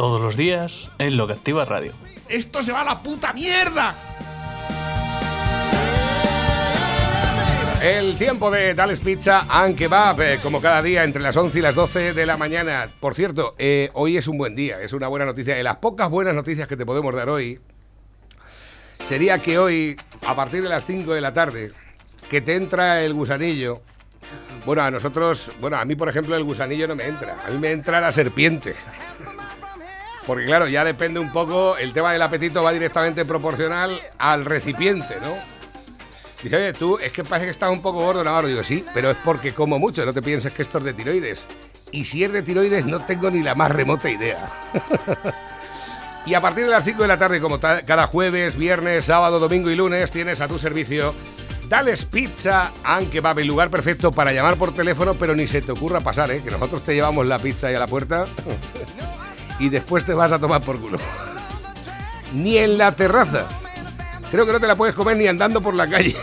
Todos los días en Lo que Activa Radio. ¡Esto se va a la puta mierda! El tiempo de Dales Pizza aunque va como cada día entre las 11 y las 12 de la mañana. Por cierto, eh, hoy es un buen día, es una buena noticia. De las pocas buenas noticias que te podemos dar hoy, sería que hoy, a partir de las 5 de la tarde, que te entra el gusanillo. Bueno, a nosotros, bueno, a mí por ejemplo el gusanillo no me entra, a mí me entra la serpiente. Porque claro, ya depende un poco, el tema del apetito va directamente proporcional al recipiente, ¿no? Dice, oye, tú, es que parece que estás un poco gordo, Navarro. Digo, sí, pero es porque como mucho, no te pienses que esto es de tiroides. Y si es de tiroides, no tengo ni la más remota idea. y a partir de las 5 de la tarde, como cada jueves, viernes, sábado, domingo y lunes, tienes a tu servicio Dales Pizza, aunque va el lugar perfecto para llamar por teléfono, pero ni se te ocurra pasar, ¿eh? que nosotros te llevamos la pizza ahí a la puerta y después te vas a tomar por culo. ni en la terraza. Creo que no te la puedes comer ni andando por la calle.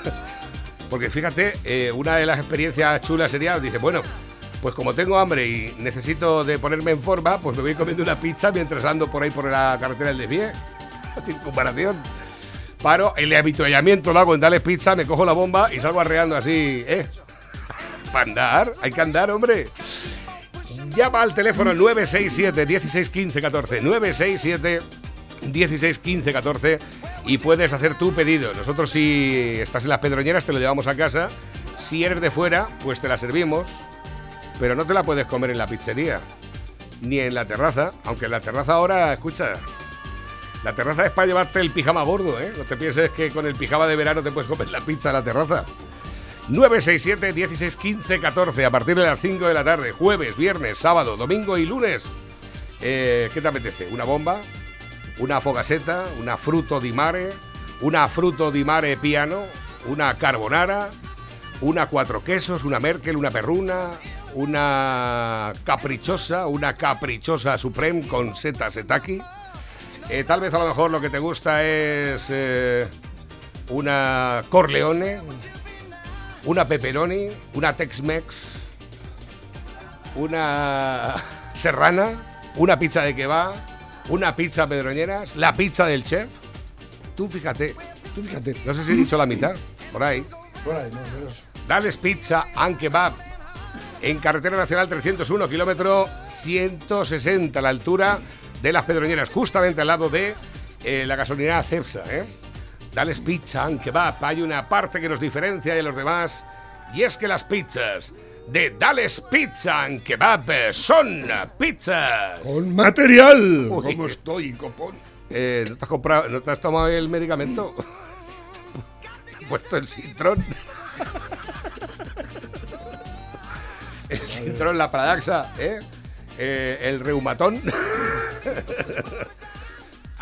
Porque fíjate, eh, una de las experiencias chulas sería, dice, bueno, pues como tengo hambre y necesito de ponerme en forma, pues me voy comiendo una pizza mientras ando por ahí por la carretera del desvío. Sin comparación. Paro, el habituallamiento lo hago en Dales Pizza, me cojo la bomba y salgo arreando así, ¿eh? Para andar, hay que andar, hombre. Llama al teléfono 967 1615 14 967 16 15 14 y puedes hacer tu pedido. Nosotros si estás en las pedroñeras te lo llevamos a casa. Si eres de fuera, pues te la servimos, pero no te la puedes comer en la pizzería ni en la terraza, aunque en la terraza ahora, escucha, la terraza es para llevarte el pijama gordo, ¿eh? No te pienses que con el pijama de verano te puedes comer la pizza en la terraza. 967 16 15 14 a partir de las 5 de la tarde, jueves, viernes, sábado, domingo y lunes. Eh, ¿Qué te apetece? ¿Una bomba? una fogaseta, una fruto di mare, una fruto di mare piano, una carbonara, una cuatro quesos, una merkel, una perruna, una caprichosa, una caprichosa supreme con seta setaki. Eh, tal vez a lo mejor lo que te gusta es eh, una corleone, una pepperoni, una tex-mex, una serrana, una pizza de kebab una pizza pedroñeras, la pizza del chef. Tú fíjate, tú fíjate, no sé si he dicho la mitad, por ahí. Por ahí, no, menos. Dales Pizza and Kebab en Carretera Nacional 301, kilómetro 160, a la altura de las Pedroñeras, justamente al lado de eh, la gasolinera Cepsa. ¿eh? Dales Pizza and Kebab. Hay una parte que nos diferencia de los demás y es que las pizzas de Dales Pizza and Kebab son pizzas. Con material. ¿Cómo estoy, copón? Eh, ¿no, te has comprado, ¿No te has tomado el medicamento? ¿Te has puesto el cintrón? el cintrón, la pradaxa, ¿eh? eh el reumatón.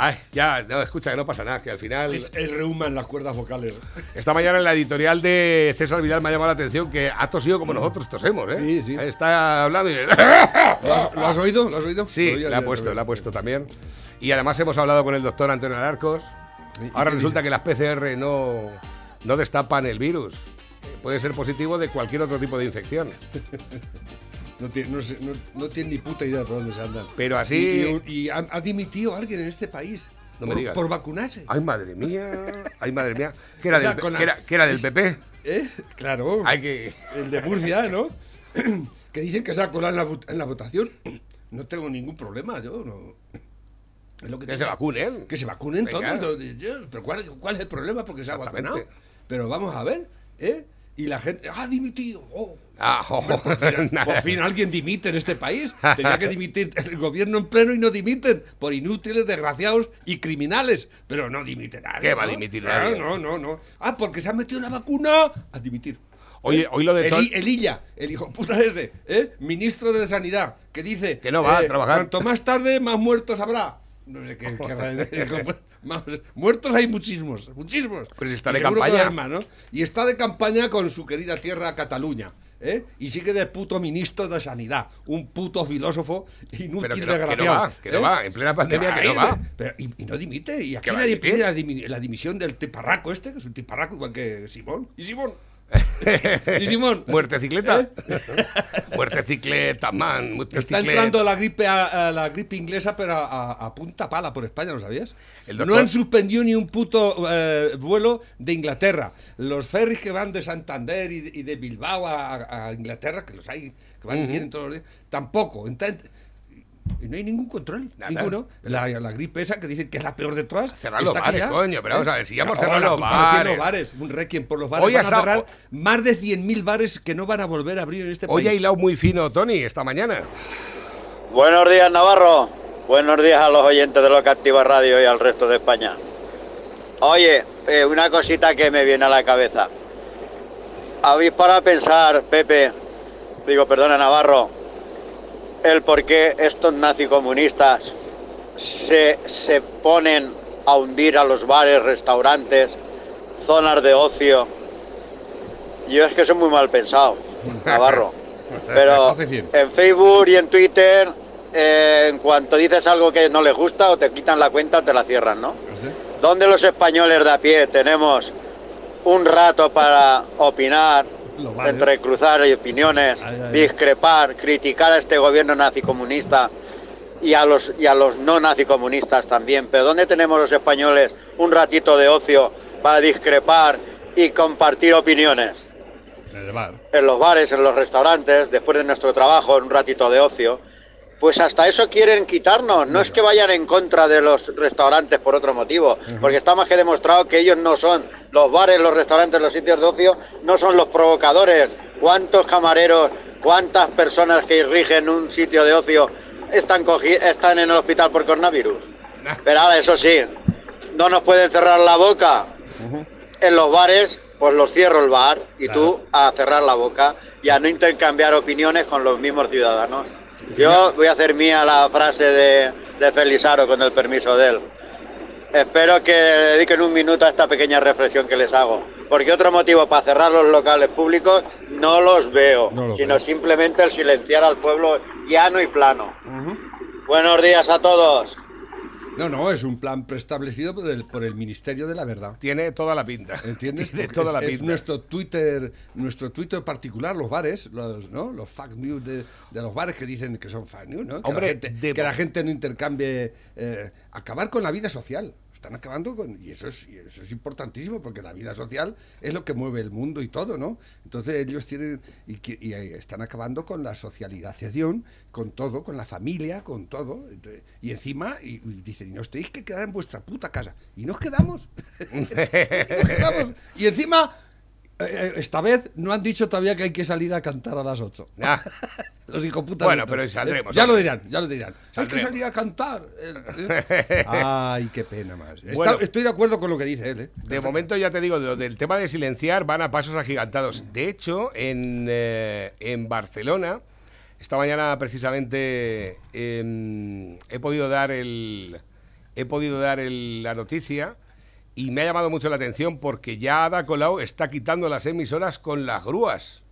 Ay, ya, no, escucha, que no pasa nada, que al final. Es el reuma en las cuerdas vocales. Esta mañana en la editorial de César Vidal me ha llamado la atención que ha tosido como nosotros tosemos, ¿eh? Sí, sí. Está hablando y. ¿Lo has, oído? ¿Lo has oído? Sí, le ha puesto, le ha puesto también. Y además hemos hablado con el doctor Antonio Alarcos. Ahora resulta que las PCR no, no destapan el virus. Puede ser positivo de cualquier otro tipo de infección. No tiene, no, tiene ni puta idea de dónde se andan. Pero así. Y, ha, dimitido alguien en este país. No me digas. Por vacunarse. Ay, madre mía. Ay, madre mía. ¿Qué era, del, ¿qué era, del PP? ¿Eh? Claro. Hay que... El de Murcia, ¿no? que dicen que se ha colado en la, en la votación. No tengo ningún problema, yo no. lo que, se vacunen. Que se vacunen todos. Pero ¿cuál, ¿cuál, es el problema? Porque se ha vacunado. Pero vamos a ver, ¿eh? Y la gente, ah, dimitido. Oh. Ah, oh, por, fin, alguien dimite en este país. Tenía que dimitir el gobierno en pleno y no dimiten. Por inútiles, desgraciados y criminales. Pero no dimite nadie. ¿Qué va a dimitir nadie? No, no, no. Ah, porque se ha metido la vacuna a dimitir. Oye, hoy lo de el, el Illa, el hijo puta ese, ¿eh? ministro de Sanidad, que dice Que no va a eh, trabajar. Cuanto más tarde, más muertos habrá. No sé qué. qué- más- muertos hay muchísimos, muchísimos. Pero si está Y de campaña. más, ¿no? Y está de campaña con su querida tierra Cataluña. ¿Eh? Y sigue de puto ministro de Sanidad. Un puto filósofo inútil, Pero que no- que no va, que no ¿eh? va, en plena pandemia que no va. pero- y, y no dimite. Y aquí ¿Que va a nadie pide la dimisión del tiparraco este, que es un tiparraco igual que Simón. ¿Y Simón? ¿Y Simón? Muerte cicleta. Muerte cicleta, man. Muerte Está cicleta. entrando la gripe a, a la gripe inglesa, pero a, punta pala por España, ¿lo sabías? No han suspendido ni un puto eh, vuelo de Inglaterra. Los ferries que van de Santander y de, y de Bilbao a, a Inglaterra, que los hay, que van y vienen todos los días, tampoco. Entonces, y no hay ningún control, Nada. ninguno. La, la gripe esa que dicen que es la peor de todas. Cerrar los está aquí bares, coño, pero vamos a ver, si ya hemos cerrado los bares. los bares, un requiem por los bares. Hoy van a cerrar más de 100.000 bares que no van a volver a abrir en este Hoy ha país. hilado muy fino Tony esta mañana. Buenos días, Navarro. Buenos días a los oyentes de Lo que Activa Radio y al resto de España. Oye, eh, una cosita que me viene a la cabeza. ¿Habéis para pensar, Pepe, digo, perdona, Navarro, el por qué estos nazicomunistas se, se ponen a hundir a los bares, restaurantes, zonas de ocio? Yo es que soy muy mal pensado, Navarro. Pero en Facebook y en Twitter, eh, en cuanto dices algo que no les gusta, o te quitan la cuenta o te la cierran, ¿no? Sé. ¿Dónde los españoles de a pie tenemos un rato para opinar, Los bares. entrecruzar opiniones, Ay, ay, ay. discrepar, criticar a este gobierno nazicomunista y a los y a los no nazicomunistas también? Pero ¿dónde tenemos los españoles un ratito de ocio para discrepar y compartir opiniones? En el bar. en los bares, en los restaurantes, después de nuestro trabajo, en un ratito de ocio, pues hasta eso quieren quitarnos. No es que vayan en contra de los restaurantes por otro motivo, porque está más que demostrado que ellos no son los bares, los restaurantes, los sitios de ocio, no son los provocadores. ¿Cuántos camareros, cuántas personas que rigen un sitio de ocio están, están en el hospital por coronavirus? Pero ahora, eso sí, no nos pueden cerrar la boca en los bares, pues los cierro el bar y tú a cerrar la boca y a no intercambiar opiniones con los mismos ciudadanos. Yo voy a hacer mía la frase de, de Felizaro con el permiso de él. Espero que le dediquen un minuto a esta pequeña reflexión que les hago, porque otro motivo para cerrar los locales públicos no los veo, No lo sino veo. simplemente el silenciar al pueblo llano y plano. Buenos días a todos. No, no, es un plan preestablecido por el, por el Ministerio de la Verdad. Tiene toda la pinta. ¿Entiendes? Tiene Porque toda es, la es nuestro Twitter, nuestro Twitter particular, los bares, los, ¿no? Los fact news de, de los bares que dicen que son fact news, ¿no? Que, Hombre, la, gente, de- que la gente no intercambie, eh, acabar con la vida social. Están acabando con, y eso es, y eso es importantísimo porque la vida social es lo que mueve el mundo y todo, ¿no? Entonces ellos tienen y, y, eh, están acabando con la socialización, con todo, con la familia, con todo. Entonces, y encima y, y dicen, y nos tenéis que quedar en vuestra puta casa. Y nos quedamos. Y nos quedamos. Y encima, esta vez no han dicho todavía que hay que salir a cantar a las 8. Ah, Los hijos putas. Bueno, pero saldremos, Eh, Ya lo dirán, ya lo dirán. Hay que salir a cantar. Eh, eh. Ay, qué pena más. Está- estoy de acuerdo con lo que dice él, ¿eh? de momento ya te digo, de lo del tema de silenciar van a pasos agigantados. De hecho, en, eh, en Barcelona, esta mañana precisamente em, he podido dar el he podido dar el- la noticia y me ha llamado mucho la atención porque ya Ada Colau está quitando las emisoras con las grúas,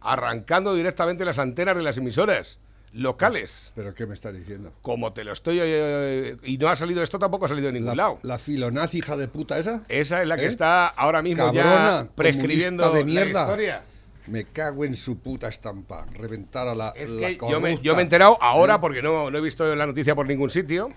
arrancando directamente las antenas de las emisoras locales. ¿Pero qué me estás diciendo? Como te lo estoy... eh, y no ha salido esto, tampoco ha salido de ningún La, lado. la filonazi hija de puta esa. Esa es la que ¿Eh? está ahora mismo Cabrona, ya prescribiendo la historia. Me cago en su puta estampa. Reventar a la. Es la que yo me, yo me he enterado ahora ¿Eh? porque no, no he visto la noticia por ningún sitio.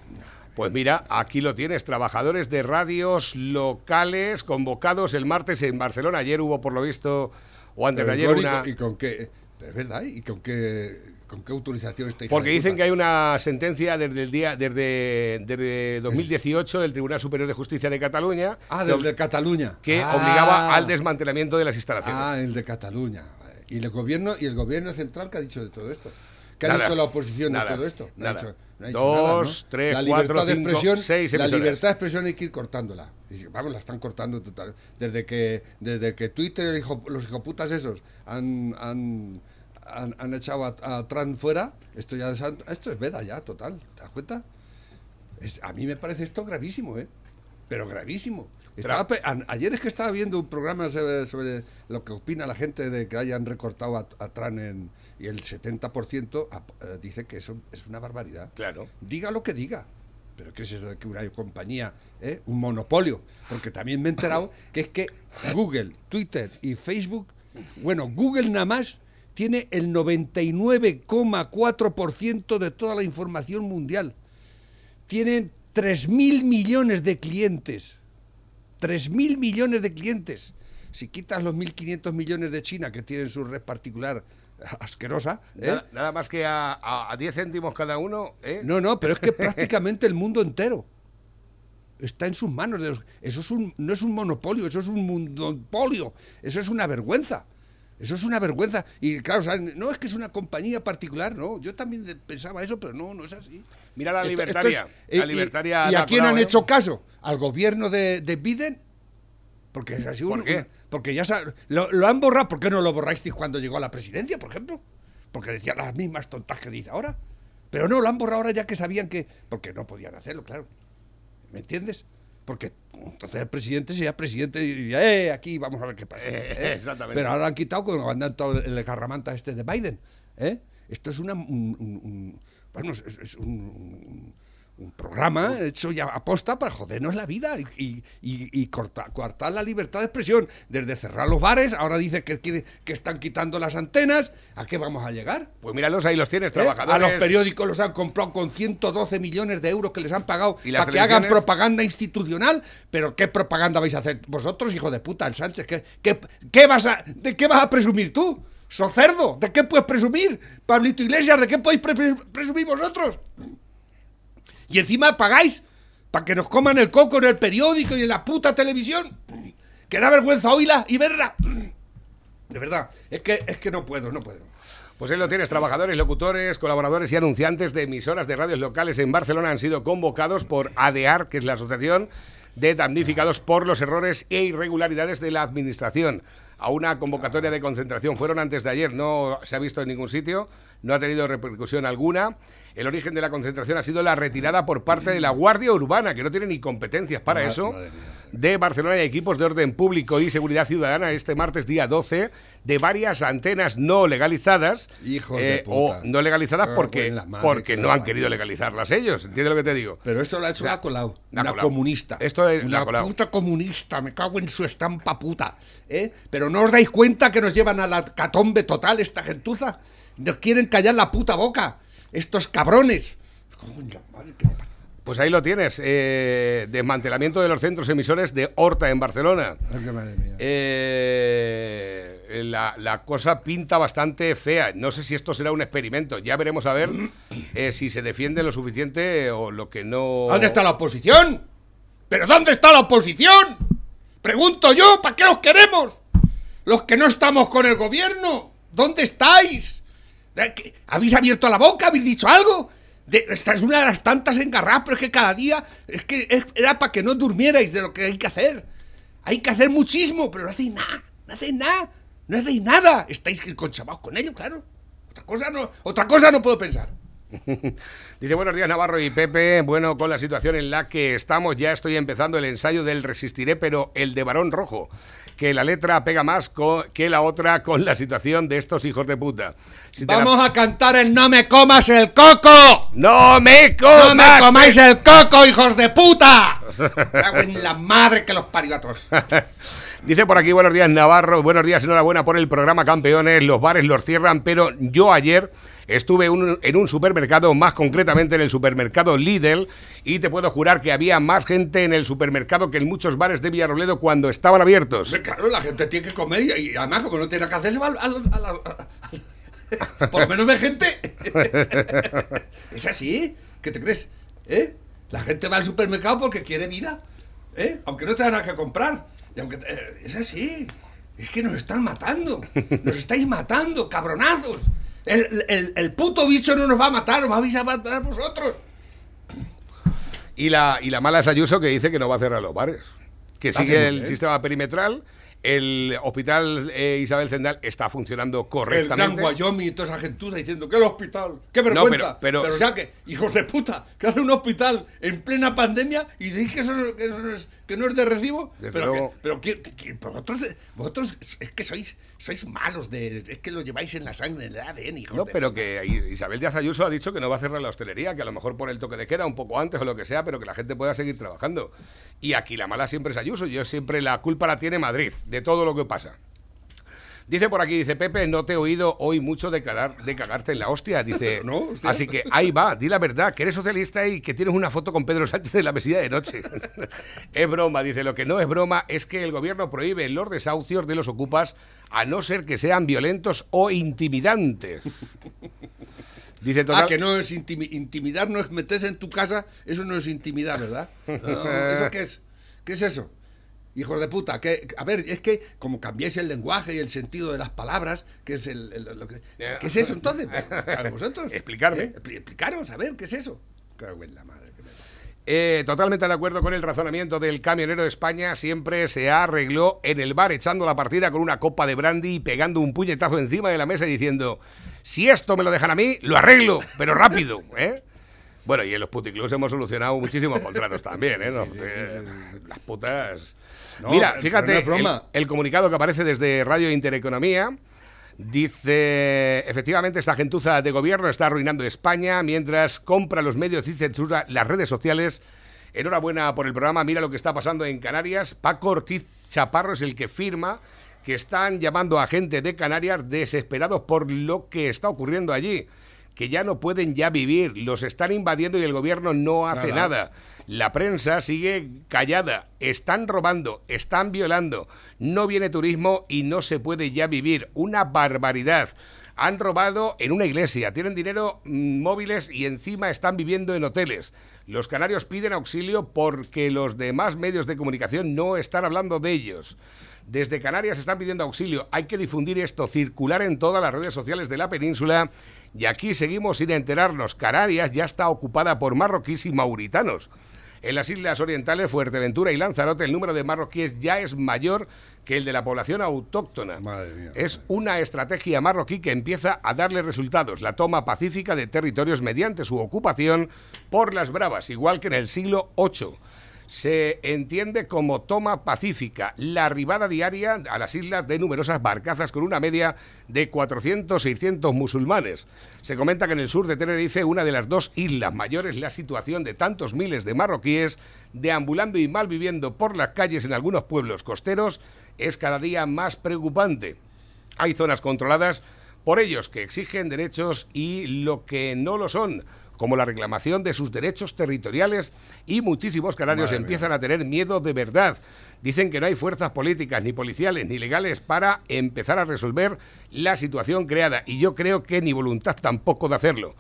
Pues mira, aquí lo tienes, trabajadores de radios locales convocados el martes en Barcelona. Ayer hubo, por lo visto, o antes de ayer, una... ¿Y con qué? Es verdad, ¿y con qué, con qué autorización está hija Porque dicen que hay una sentencia desde el día desde, desde 2018 del Tribunal Superior de Justicia de Cataluña Ah, del de Cataluña. que Ah. obligaba al desmantelamiento de las instalaciones. Ah, el de Cataluña. Y el gobierno y el gobierno central que ha dicho de todo esto. ¿Qué ha Nada, dicho la oposición nada, de todo esto? Ha dicho- no Dos, nada, ¿no? tres, la cuatro, de cinco, expresión, seis La libertad de expresión hay que ir cortándola. Y, vamos, la están cortando total. Desde que, desde que Twitter, hijo- los hijoputas esos, han, han, han, han echado a, a Trump fuera, esto ya es, esto es veda ya, total. ¿Te das cuenta? Es- a mí me parece esto gravísimo, ¿eh? Pero gravísimo. Estaba a- ayer es que estaba viendo un programa sobre, sobre lo que opina la gente de que hayan recortado a, a Trump en, y el 70% ap- eh, dice que eso es una barbaridad. Claro. Diga lo que diga. Pero ¿qué es eso de que una compañía, eh? un monopolio? Porque también me he enterado que es que Google, Twitter y Facebook, bueno, Google nada más tiene el 99,4% de toda la información mundial. Tienen 3.000 millones de clientes. 3.000 millones de clientes. Si quitas los 1.500 millones de China que tienen su red particular asquerosa, ¿eh? Nada, nada más que a, a, a 10 céntimos cada uno, ¿eh? No, no, pero es que prácticamente el mundo entero está en sus manos. de los- Eso es un, no es un monopolio, eso es un monopolio. Eso es una vergüenza. Eso es una vergüenza. Y claro, o sea, no es que es una compañía particular, no. Yo también pensaba eso, pero no, no es así. Mira la Esto- esto libertaria. es- la y- libertaria. ¿Y, a quién han ¿eh? hecho caso? ¿Al gobierno de, de Biden? Porque es así ¿Por qué? Porque ya sa- lo, lo han borrado. ¿Por qué no lo borrasteis cuando llegó a la presidencia, por ejemplo? Porque decía las mismas tontas que dice ahora. Pero no, lo han borrado ahora ya que sabían que... Porque no podían hacerlo, claro. ¿Me entiendes? Porque entonces el presidente sería presidente y diría, eh, aquí vamos a ver qué pasa. Exactamente. Pero ahora han quitado cuando andan todo el garramanta este de Biden. ¿eh? Esto es una, un, un- un- bueno, es, es un, un- programa hecho ya aposta para jodernos la vida y, y, y- y corta- coartar la libertad de expresión. Desde cerrar los bares, ahora dice que, que, que están quitando las antenas. ¿A qué vamos a llegar? Pues míralos, ahí los tienes, ¿Eh? trabajadores. A los periódicos los han comprado con 112 millones de euros que les han pagado ¿Y para que hagan propaganda institucional. Pero ¿qué propaganda vais a hacer vosotros, hijo de puta, el Sánchez? ¿Qué, qué, qué vas a, ¿De qué vas a presumir tú? ¡Socerdo! ¿De qué puedes presumir? Pablito Iglesias, ¿de qué podéis pre- presumir vosotros? Y encima pagáis para que nos coman el coco en el periódico y en la puta televisión. Que da vergüenza oírla y verla. De verdad, es que, es que no puedo, no puedo. Pues ahí lo tienes, trabajadores, locutores, colaboradores y anunciantes de emisoras de radios locales en Barcelona han sido convocados por ADEAR, que es la Asociación de Damnificados por los Errores e Irregularidades de la Administración, a una convocatoria de concentración. Fueron antes de ayer, no se ha visto en ningún sitio, no ha tenido repercusión alguna. El origen de la concentración ha sido la retirada por parte de la Guardia Urbana, que no tiene ni competencias para eso, madre de Barcelona y equipos de orden público y seguridad ciudadana este martes día 12 de varias antenas no legalizadas Hijos de eh, puta. o no legalizadas porque, madre porque que no han querido legalizarlas ellos. ¿Entiendes lo que te digo? Pero esto lo ha hecho La- la Colau, la una comunista. Esto es una puta comunista, me cago en su estampa puta. ¿eh? Pero no os dais cuenta que nos llevan a la catombe total esta gentuza. Nos quieren callar la puta boca. Estos cabrones. Pues ahí lo tienes. eh, desmantelamiento de los centros emisores de Horta en Barcelona. Mía. Eh, la, la cosa pinta bastante fea. No sé si esto será un experimento. Ya veremos a ver eh, si se defiende lo suficiente o lo que no. ¿Dónde está la oposición? ¿Pero dónde está la oposición? Pregunto yo, ¿para qué os queremos? Los que no estamos con el gobierno, ¿dónde estáis? ¿De qué? ¿Habéis abierto la boca? ¿Habéis dicho algo? De- esta es una de las tantas engarradas, pero es que cada día es que era para que no durmierais de lo que hay que hacer. Hay que hacer muchísimo, pero no hacéis nada, no hacéis nada, no hacéis nada. Estáis conchamados con ello, claro. Otra cosa no, otra cosa no puedo pensar. Dice buenos días Navarro y Pepe. Bueno, con la situación en la que estamos, ya estoy empezando el ensayo del Resistiré, pero el de varón rojo. Que la letra pega más que la otra con la situación de estos hijos de puta. Si la- Vamos a cantar el No me comas el coco. ¡No me ¡No comas! me comáis el coco, hijos de puta! La madre que los parió a todos. Dice por aquí, buenos días Navarro, buenos días, enhorabuena por el programa Campeones, los bares los cierran, pero yo ayer estuve un- en un supermercado, más concretamente en el supermercado Lidl, y te puedo jurar que había más gente en el supermercado que en muchos bares de Villarrobledo cuando estaban abiertos. Claro, la gente tiene que comer y, y además como no tiene nada que hacer se va a la- a- Por lo menos ve gente. Es así. ¿Qué te crees? ¿Eh? La gente va al supermercado porque quiere vida. ¿Eh? Aunque no tenga nada que comprar. Y aunque, eh, es así. Es que nos están matando. Nos estáis matando, cabronazos. El, el- el puto bicho no nos va a matar, os vais a matar vosotros. Y la, y la mala es Ayuso que dice que no va a cerrar los bares. que Está sigue el sistema perimetral. El hospital eh, Isabel Zendal está funcionando El gran correctamente. Wyoming y toda esa gentuza diciendo que el hospital, qué No, vergüenza. pero- pero- o sea que, hijos de puta, que hace un hospital en plena pandemia y decís que eso, que eso no, es, que no es de recibo. Desde pero, luego. que, pero que- que- vosotros, vosotros es que sois, sois malos, de, es que lo lleváis en la sangre, en el ADN, hijos No, de pero que Isabel Díaz Ayuso ha dicho que no va a cerrar la hostelería, que a lo mejor por el toque de queda un poco antes o lo que sea, pero que la gente pueda seguir trabajando. Y aquí la mala siempre es Ayuso, yo siempre la culpa la tiene Madrid de todo lo que pasa. Dice por aquí, dice Pepe, no te he oído hoy mucho de, cagar, de cagarte en la hostia. Dice, No, hostia. así que ahí va, di la verdad, que eres socialista y que tienes una foto con Pedro Sánchez en la mesilla de noche. es broma, dice, lo que no es broma es que el gobierno prohíbe los desahucios de los ocupas a no ser que sean violentos o intimidantes. Dice total, Ah, que no es intimi- intimidar, no es meterse en tu casa, eso no es intimidar, ¿verdad? No, ¿Eso qué es? ¿Qué es eso? Hijos de puta, que, a ver, es que como cambiáis el lenguaje y el sentido de las palabras, ¿qué es, el, el- lo que, ¿qué es eso entonces? Para vosotros. Explicarme. ¿Eh? Expli- Explicaros, a ver, ¿qué es eso? Cago en la madre que me. Eh, totalmente de acuerdo con el razonamiento del camionero de España. Siempre se arregló en el bar echando la partida con una copa de brandy y pegando un puñetazo encima de la mesa y diciendo: Si esto me lo dejan a mí, lo arreglo, pero rápido. ¿eh? Bueno, y en los puticlubs hemos solucionado muchísimos contratos también. ¿eh? Eh, las putas. No, Mira, fíjate, no el comunicado que aparece desde Radio Intereconomía. Dice, efectivamente, esta gentuza de gobierno está arruinando España mientras compra los medios y censura las redes sociales. Enhorabuena por el programa. Mira lo que está pasando en Canarias. Paco Ortiz Chaparro es el que firma que están llamando a gente de Canarias desesperados por lo que está ocurriendo allí. Que ya no pueden ya vivir. Los están invadiendo y el gobierno no hace Nada. nada. La prensa sigue callada. Están robando, están violando. No viene turismo y no se puede ya vivir. Una barbaridad. Han robado en una iglesia, tienen dinero mm, móviles y encima están viviendo en hoteles. Los canarios piden auxilio porque los demás medios de comunicación no están hablando de ellos. Desde Canarias están pidiendo auxilio. Hay que difundir esto, circular en todas las redes sociales de la península. Y aquí seguimos sin enterarnos. Canarias ya está ocupada por marroquíes y mauritanos. En las islas orientales, Fuerteventura y Lanzarote, el número de marroquíes ya es mayor que el de la población autóctona. Madre mía. Es una estrategia marroquí que empieza a darle resultados, la toma pacífica de territorios mediante su ocupación por las bravas, igual que en el siglo VIII. Se entiende como toma pacífica, la arribada diaria a las islas de numerosas barcazas con una media de 400-600 musulmanes. Se comenta que en el sur de Tenerife, una de las dos islas mayores, la situación de tantos miles de marroquíes deambulando y malviviendo por las calles en algunos pueblos costeros es cada día más preocupante. Hay zonas controladas por ellos que exigen derechos y lo que no lo son, como la reclamación de sus derechos territoriales y muchísimos canarios Madre mía. empiezan a tener miedo de verdad. Dicen que no hay fuerzas políticas, ni policiales, ni legales para empezar a resolver la situación creada y yo creo que ni voluntad tampoco de hacerlo.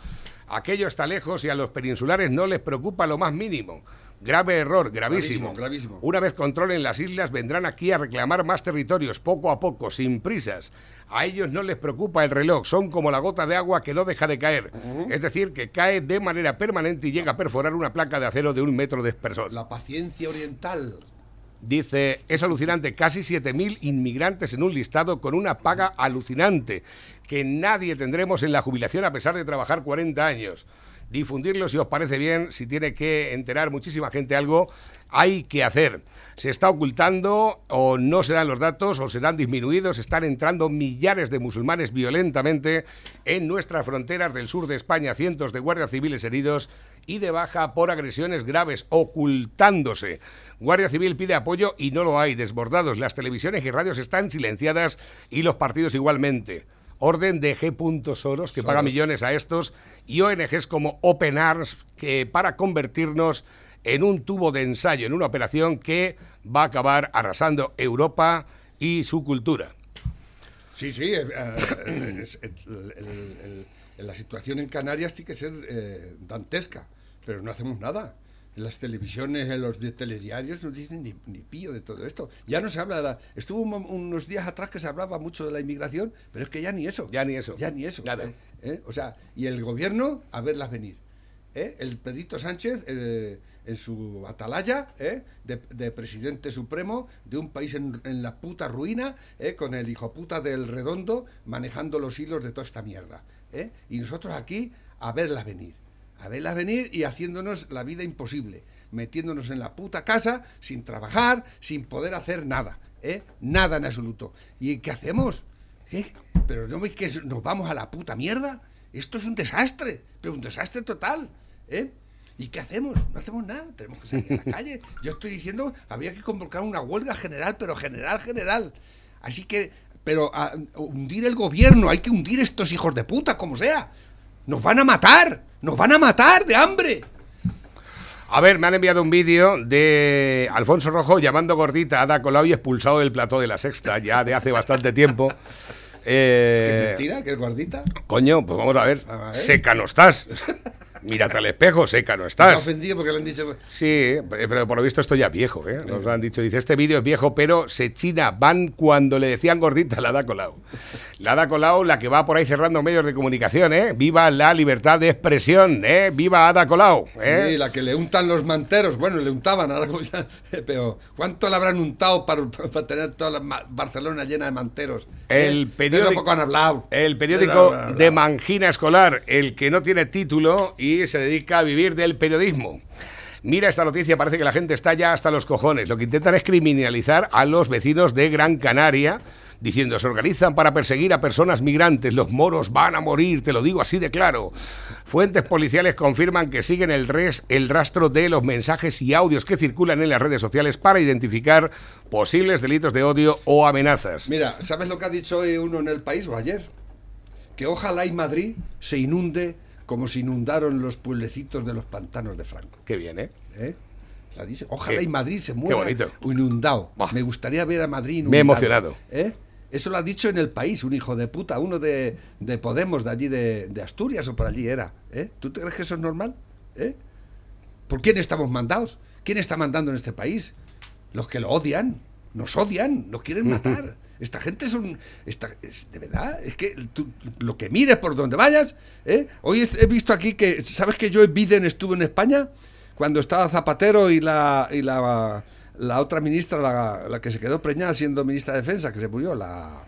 Aquello está lejos y a los peninsulares no les preocupa lo más mínimo. Grave error, gravísimo. Gravísimo, gravísimo. Una vez controlen las islas, vendrán aquí a reclamar más territorios, poco a poco, sin prisas. A ellos no les preocupa el reloj, son como la gota de agua que no deja de caer. Es decir, que cae de manera permanente y llega a perforar una placa de acero de un metro de espesor. La paciencia oriental. Dice, es alucinante, casi 7.000 inmigrantes en un listado con una paga alucinante, que nadie tendremos en la jubilación a pesar de trabajar 40 años. Difundirlo si os parece bien, si tiene que enterar muchísima gente algo, hay que hacer. Se está ocultando o no se dan los datos o serán disminuidos, están entrando millares de musulmanes violentamente en nuestras fronteras del sur de España, cientos de guardias civiles heridos y de baja por agresiones graves, ocultándose. Guardia Civil pide apoyo y no lo hay, desbordados. Las televisiones y radios están silenciadas y los partidos igualmente. Orden de G. Soros, que paga millones a estos, y ONGs como Open Arms, que para convertirnos en un tubo de ensayo, en una operación que va a acabar arrasando Europa y su cultura. Sí, sí. eh, eh, el- el- el- el- la situación en Canarias tiene que ser eh, dantesca, pero no hacemos nada. En las televisiones, en los telediarios no dicen ni, ni pío de todo esto. Ya no se habla de la... Estuvo un unos días atrás que se hablaba mucho de la inmigración, pero es que ya ni eso. Ya ni eso. Ya ni eso. Nada. O sea, y el gobierno a verlas venir. El Pedrito Sánchez, eh, en su atalaya ¿eh? de, de presidente supremo de un país en, en la puta ruina, ¿eh? con el hijo puta del redondo manejando los hilos de toda esta mierda. ¿eh? Y nosotros aquí a verla venir, a verla venir y haciéndonos la vida imposible, metiéndonos en la puta casa sin trabajar, sin poder hacer nada, ¿eh? nada en absoluto. ¿Y qué hacemos? ¿Pero no veis que nos vamos a la puta mierda? Esto es un desastre, pero un desastre total. ¿eh? ¿Y qué hacemos? No hacemos nada, tenemos que salir a la calle. Yo estoy diciendo, habría que convocar una huelga general, pero general, general. Así que, pero a, hundir el gobierno, hay que hundir estos hijos de puta, como sea. Nos van a matar, nos van a matar de hambre. A ver, me han enviado un vídeo de Alfonso Rojo llamando gordita a Ada Colau y expulsado del plató de la sexta, ya de hace bastante tiempo. Eh, Es que es mentira, que es gordita. Coño, pues vamos a ver. A ver. Seca no estás. Mírate al espejo, seca no estás. ofendido porque le han dicho. Sí, pero por lo visto esto ya viejo, ¿eh? Nos han dicho, dice, este vídeo es viejo, pero se china van cuando le decían gordita la da Colau. La da Colau, la que va por ahí cerrando medios de comunicación, ¿eh? Viva la libertad de expresión, ¿eh? Viva Ada Colau, ¿eh? Sí, la que le untan los manteros. Bueno, le untaban, ahora como ya- Pero, ¿cuánto le habrán untado para, para tener toda la Barcelona llena de manteros? El ¿Eh? periódico- De eso poco han hablado. El Bla, periódico bla, bla. de Mangina Escolar, el que no tiene título y se dedica a vivir del periodismo. Mira esta noticia, parece que la gente está ya hasta los cojones. Lo que intentan es criminalizar a los vecinos de Gran Canaria, diciendo se organizan para perseguir a personas migrantes. Los moros van a morir, te lo digo así de claro. Fuentes policiales confirman que siguen el, res, el rastro de los mensajes y audios que circulan en las redes sociales para identificar posibles delitos de odio o amenazas. Mira, ¿sabes lo que ha dicho hoy uno en el país o ayer? Que ojalá y Madrid se inunde como se inundaron los pueblecitos de los pantanos de Franco. Qué bien, ¿eh? ¿eh? La dice, ojalá Qué- y Madrid se muera inundado. Me gustaría ver a Madrid inundado. Me he emocionado. ¿eh? Eso lo ha dicho en el país, un hijo de puta, uno de, de Podemos, de allí de, de Asturias o por allí era. ¿eh? ¿Tú te crees que eso es normal? ¿Eh? ¿Por quién estamos mandados? ¿Quién está mandando en este país? Los que lo odian, nos odian, nos quieren matar. Esta gente es un... Esta, es, de verdad, es que tú, lo que mires por donde vayas... ¿eh? Hoy he visto aquí que... ¿Sabes que Joe Biden estuvo en España? Cuando estaba Zapatero y la... Y la la otra ministra, la, la que se quedó preñada siendo ministra de Defensa, que se murió, la,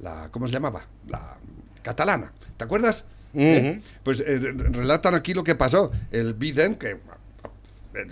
la ¿cómo se llamaba? La catalana. ¿Te acuerdas? ¿Eh? Pues eh, re- relatan aquí lo que pasó. El Biden, que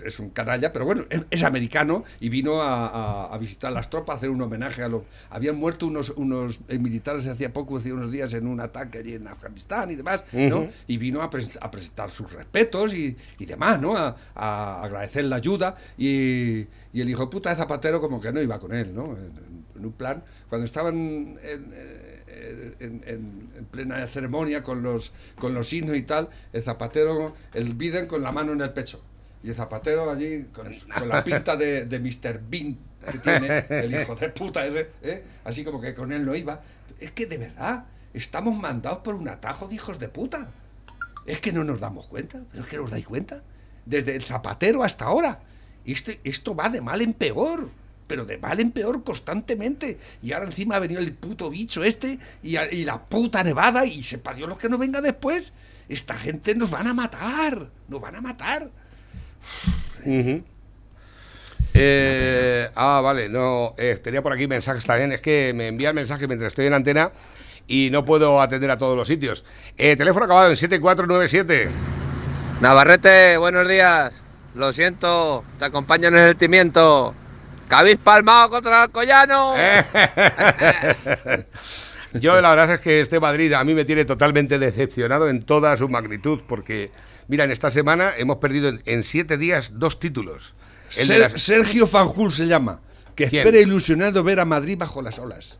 es un canalla, pero bueno, es, es americano y vino a, a- a visitar las tropas, a hacer un homenaje a los... Habían muerto unos, unos eh, militares hacía poco, hacía unos días, en un ataque allí en Afganistán y demás, ¿no? Y vino a, a presentar sus respetos y, y demás, ¿no? A, a agradecer la ayuda y, y el hijo de puta de Zapatero como que no iba con él, ¿no? En, en un plan, cuando estaban en, eh, en- en- en plena ceremonia con los, con los signos y tal, el Zapatero, el Biden con la mano en el pecho. Y el Zapatero allí con, con la pinta de, de Mr. Bean que tiene, el hijo de puta ese, ¿eh? así como que con él no iba. Es que de verdad, estamos mandados por un atajo de hijos de puta. Es que no nos damos cuenta, es que nos dais cuenta. Desde el zapatero hasta ahora. Esto, esto va de mal en peor, pero de mal en peor constantemente. Y ahora encima ha venido el puto bicho este y, a- y la puta nevada y sepa Dios lo que nos venga después. Esta gente nos van a matar, nos van a matar. Eh, ah, vale, no, eh, tenía por aquí mensajes también, es que me envían mensajes mientras estoy en antena y no puedo atender a todos los sitios. Eh, teléfono acabado en 7497. Navarrete, buenos días. Lo siento, te acompaño en el timiento. ¿Que habéis palmado contra el Alcoyano? Yo la verdad es que este Madrid a mí me tiene totalmente decepcionado en toda su magnitud, porque, mira, en esta semana hemos perdido en, en siete días dos títulos. El de Ser- las- Sergio Fanjul se llama, que ¿Quién? espera ilusionado ver a Madrid bajo las olas.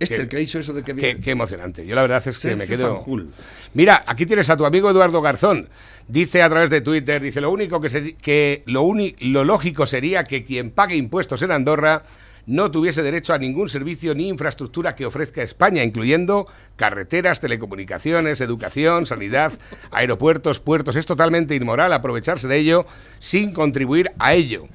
Este, ¿Qué? el que dicho eso de que viene. qué emocionante. Yo la verdad es que Sergio me quedo. Fanjul. Mira, aquí tienes a tu amigo Eduardo Garzón. Dice a través de Twitter, dice lo único que, seri- que lo, uni- lo lógico sería que quien pague impuestos en Andorra no tuviese derecho a ningún servicio ni infraestructura que ofrezca España, incluyendo carreteras, telecomunicaciones, educación, sanidad, aeropuertos, puertos. Es totalmente inmoral aprovecharse de ello sin contribuir a ello.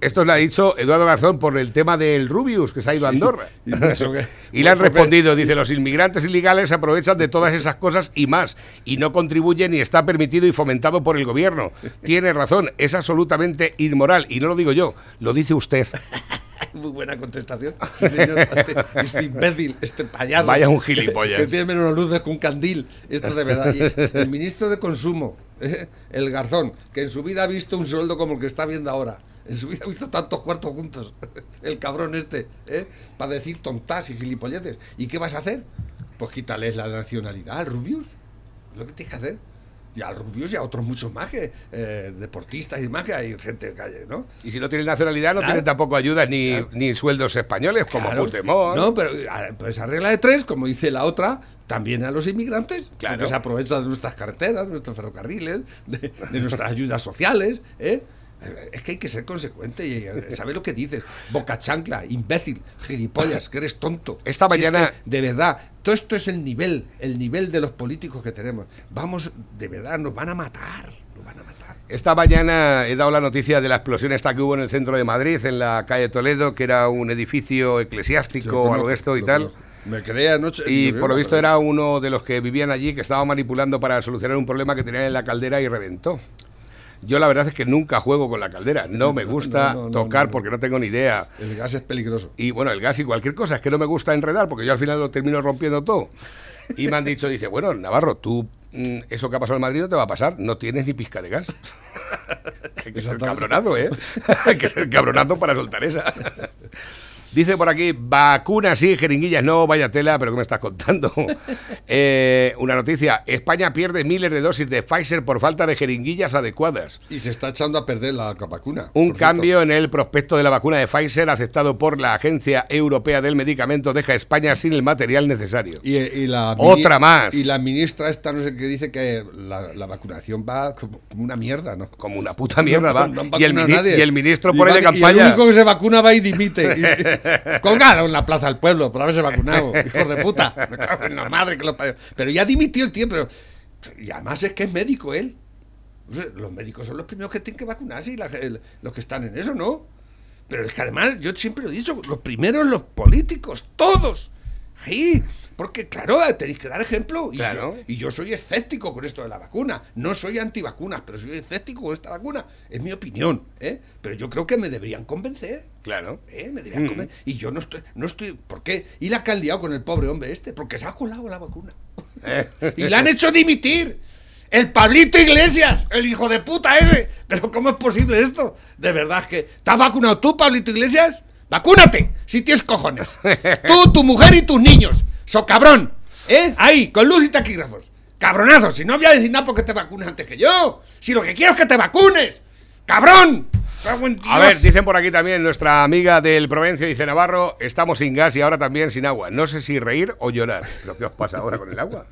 Esto lo ha dicho Eduardo Garzón por el tema del Rubius, que se ha ido a Andorra. ¿Y le han respondido, dice, los inmigrantes ilegales se aprovechan de todas esas cosas y más, y no contribuyen ni está permitido y fomentado por el gobierno. Tiene razón, es absolutamente inmoral, y no lo digo yo, lo dice usted. Muy buena contestación. Sí, señor. Este, este imbécil, este payaso. Vaya un gilipollas. Que tiene menos luces que un candil. Esto de verdad. Y el ministro de Consumo, ¿eh? el Garzón, que en su vida ha visto un sueldo como el que está viendo ahora. En su vida ha visto tantos cuartos juntos. El cabrón este, ¿eh? Para decir tontas y gilipolleces. ¿Y qué vas a hacer? Pues quítales la nacionalidad al Rubius. Lo que tienes que hacer. Y al Rubius y a otros muchos más que eh, deportistas y demás que hay gente de calle, ¿no? Y si no tiene nacionalidad, no Claro. tiene tampoco ayudas ni, Claro. ni sueldos españoles, como Claro. Puigdemont. No, pero pues esa regla de tres, como dice la otra, también a los inmigrantes, Claro. que se aprovechan de nuestras carreteras, de nuestros ferrocarriles, de, de nuestras ayudas sociales, ¿eh? Es que hay que ser consecuente y eh, saber lo que dices. Boca chancla, imbécil, gilipollas, que eres tonto. Esta Si es mañana- que, de verdad, todo esto es el nivel, el nivel de los políticos que tenemos. Vamos, de verdad, nos van a matar, nos van a matar. Esta mañana he dado la noticia de la explosión esta que hubo en el centro de Madrid, en la calle Toledo, que era un edificio eclesiástico o algo de esto y tal. conozco. Me creé anoche. Y por lo "Mira, visto era uno de los que vivían allí que estaba manipulando para solucionar un problema que tenían en la caldera y reventó. Yo la verdad es que nunca juego con la caldera. No me gusta no, no, tocar porque no tengo ni idea. El gas es peligroso. Y bueno, el gas y cualquier cosa, es que no me gusta enredar porque yo al final lo termino rompiendo todo. Y me han dicho, dice, bueno, Navarro, tú mm, eso que ha pasado en Madrid no te va a pasar, no tienes ni pizca de gas. Hay que ser cabronazo, ¿eh? Hay que ser cabronazo para soltar esa. Dice por aquí, vacunas sí, jeringuillas no, vaya tela, pero ¿qué me estás contando? Eh, una noticia, España pierde miles de dosis de Pfizer por falta de jeringuillas adecuadas. Y se está echando a perder la vacuna. Un cierto. cambio en el prospecto de la vacuna de Pfizer aceptado por la Agencia Europea del Medicamento deja a España sin el material necesario. Y, y la Otra más. Y la ministra esta, no sé qué, dice que la, la vacunación va como, como una mierda, ¿no? Como una puta mierda va. No y, el vacunado mini- a nadie. y el ministro Y por ahí de va- y campaña. el único que se vacuna va y dimite. Colgado en la plaza del pueblo por haberse vacunado. Hijos de puta. Me la madre que lo. Pero ya dimitió el tío, pero. Y además es que es médico él. Los médicos son los primeros que tienen que vacunarse y los que están en eso, ¿no? Pero es que además, yo siempre lo he dicho, los primeros los políticos, todos. Ahí. Porque, claro, tenéis que dar ejemplo. Y, Claro. yo, y yo soy escéptico con esto de la vacuna. No soy antivacunas, pero soy escéptico con esta vacuna. Es mi opinión. ¿eh? Pero yo creo que me deberían convencer. Claro. ¿eh? Me deberían Mm. convencer. Y yo no estoy, no estoy. ¿Por qué? Y la que han liado con el pobre hombre este, porque se ha colado la vacuna. y la han hecho dimitir. El Pablito Iglesias, el hijo de puta ese. Pero ¿cómo es posible esto? De verdad que. ¿Te has vacunado tú, Pablito Iglesias? ¡Vacúnate! Si tienes cojones. Tú, tu mujer y tus niños. ¡So cabrón! ¿Eh? Ahí, con luz y taquígrafos. Cabronazo, si no voy a decir nada porque te vacunes antes que yo. Si lo que quiero es que te vacunes. ¡Cabrón! A ver, dicen por aquí también nuestra amiga del Provencio, dice Navarro, estamos sin gas y ahora también sin agua. No sé si reír o llorar. ¿Pero qué os pasa ahora con el agua?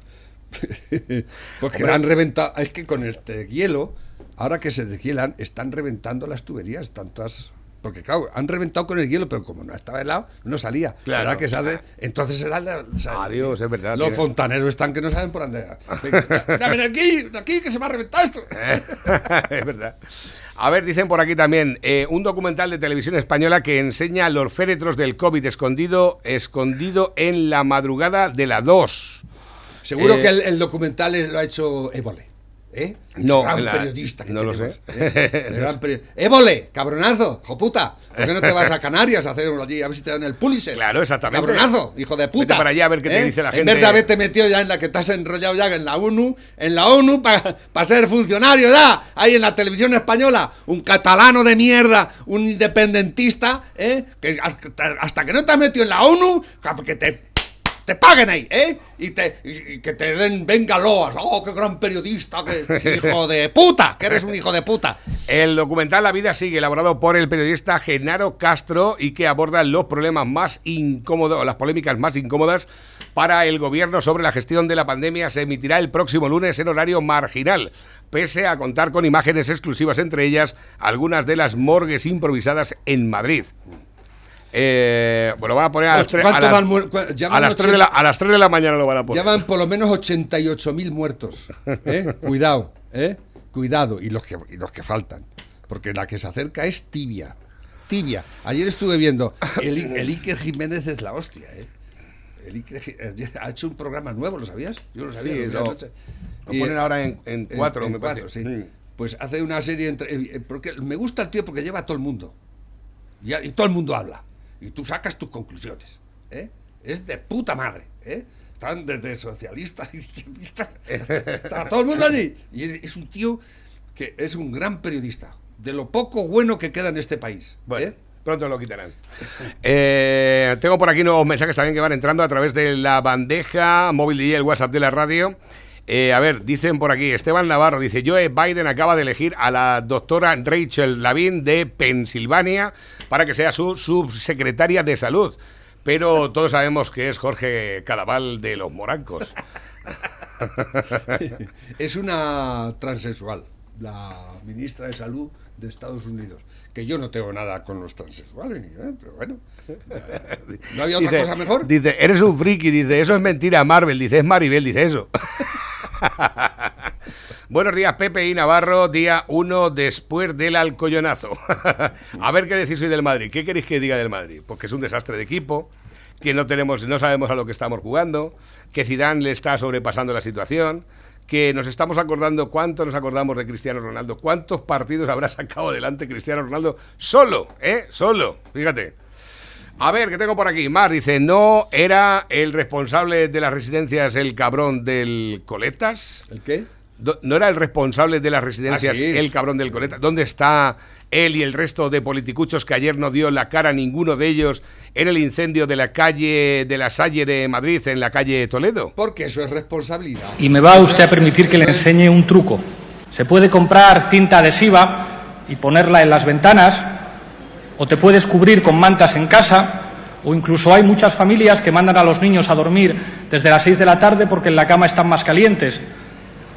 Porque Hombre. han reventado. Es que con este hielo, ahora que se deshielan, están reventando las tuberías, tantas. Porque claro, han reventado con el hielo, pero como no estaba helado, no salía. Claro. Ahora que sale, entonces será la- la- Adiós, es verdad, Los fontaneros están que no saben por dónde. Ven aquí, aquí, que se me ha reventado esto. es verdad. A ver, dicen por aquí también, eh, un documental de televisión española que enseña los féretros del COVID escondido, escondido en la madrugada de la 2. Seguro Eh, que el, el documental lo ha hecho Évole. ¿Eh? No, gran en la- periodista que no lo tenemos, sé. ¿eh? Gran peri- Évole, cabronazo, hijo puta. ¿Por qué no te vas a Canarias a hacerlo allí? A ver si te dan el Pulitzer. Claro, exactamente. Cabronazo, hijo de puta. ¿Eh? Vete para allá a ver qué te dice la En gente. vez de haberte metido ya en la que estás enrollado ya en la ONU, en la ONU para ser funcionario ya, ahí en la televisión española, un catalano de mierda, un independentista, ¿eh? Que hasta, hasta que no te has metido en la ONU, que te te paguen ahí, ¿eh? Y, te, y, que te den venga loas. ¡Oh, qué gran periodista! ¡Qué hijo de puta! ¡Que eres un hijo de puta! El documental La vida sigue, elaborado por el periodista Genaro Castro y que aborda los problemas más incómodos, las polémicas más incómodas para el gobierno sobre la gestión de la pandemia, se emitirá el próximo lunes en horario marginal, pese a contar con imágenes exclusivas, entre ellas algunas de las morgues improvisadas en Madrid. Eh, bueno, van a poner a las, tres- a ¿Cuántos las- van muer- cua- ya a van las tres de la, a las tres de la mañana lo van a poner. Ya van por lo menos 88.000 muertos. ¿eh? Cuidado, ¿eh? Cuidado. Y los, que, y los que faltan. porque la que se acerca es tibia. Tibia. Ayer estuve viendo, el, el Iker Jiménez es la hostia, ¿eh? El Iker ayer ha hecho un programa nuevo, ¿lo sabías? Yo lo sabía. Sí, lo ponen ahora en, en cuatro, en me cuatro, parece. sí. Mm. Pues hace una serie entre. eh, Porque me gusta el tío porque lleva a todo el mundo. Y todo el mundo habla. Y tú sacas tus conclusiones. ¿eh? Es de puta madre. ¿eh? Están desde socialistas y izquierdistas. Está todo el mundo allí. Y es, un tío que es un gran periodista. De lo poco bueno que queda en este país. Bueno, ¿eh? pronto lo quitarán. Eh, tengo por aquí nuevos mensajes también que van entrando a través de la bandeja móvil y el WhatsApp de la radio. Eh, a ver, dicen por aquí, Esteban Navarro dice, Joe Biden acaba de elegir a la doctora Rachel Lavin de Pensilvania para que sea su subsecretaria de salud. Pero todos sabemos que es Jorge Cadaval de los Morancos. Es una transexual, la ministra de Salud de Estados Unidos. Que yo no tengo nada con los transexuales, ¿eh? pero bueno. ¿No había otra Dice- cosa mejor? Dice, eres un friki, dice, eso es mentira, Marvel, dice, es Maribel, dice eso. Buenos días, Pepe y Navarro, día uno después del alcollonazo. a ver qué decís hoy del Madrid. ¿Qué queréis que diga del Madrid? Porque es un desastre de equipo, que no tenemos, no sabemos a lo que estamos jugando, que Zidane le está sobrepasando la situación, que nos estamos acordando cuánto nos acordamos de Cristiano Ronaldo, cuántos partidos habrá sacado adelante Cristiano Ronaldo solo, ¿eh? Solo, fíjate. A ver, ¿qué tengo por aquí? Mar dice, ¿no era el responsable de las residencias el cabrón del Coletas? ¿El qué? ¿No era el responsable de las residencias Ah, sí. el cabrón del Coletas? ¿Dónde está él y el resto de politicuchos que ayer no dio la cara a ninguno de ellos en el incendio de la calle de la Salle de Madrid, en la calle Toledo? Porque eso es responsabilidad. Y me va usted a permitir que le enseñe un truco. Se puede comprar cinta adhesiva y ponerla en las ventanas, o te puedes cubrir con mantas en casa, o incluso hay muchas familias que mandan a los niños a dormir desde las 6 de la tarde porque en la cama están más calientes,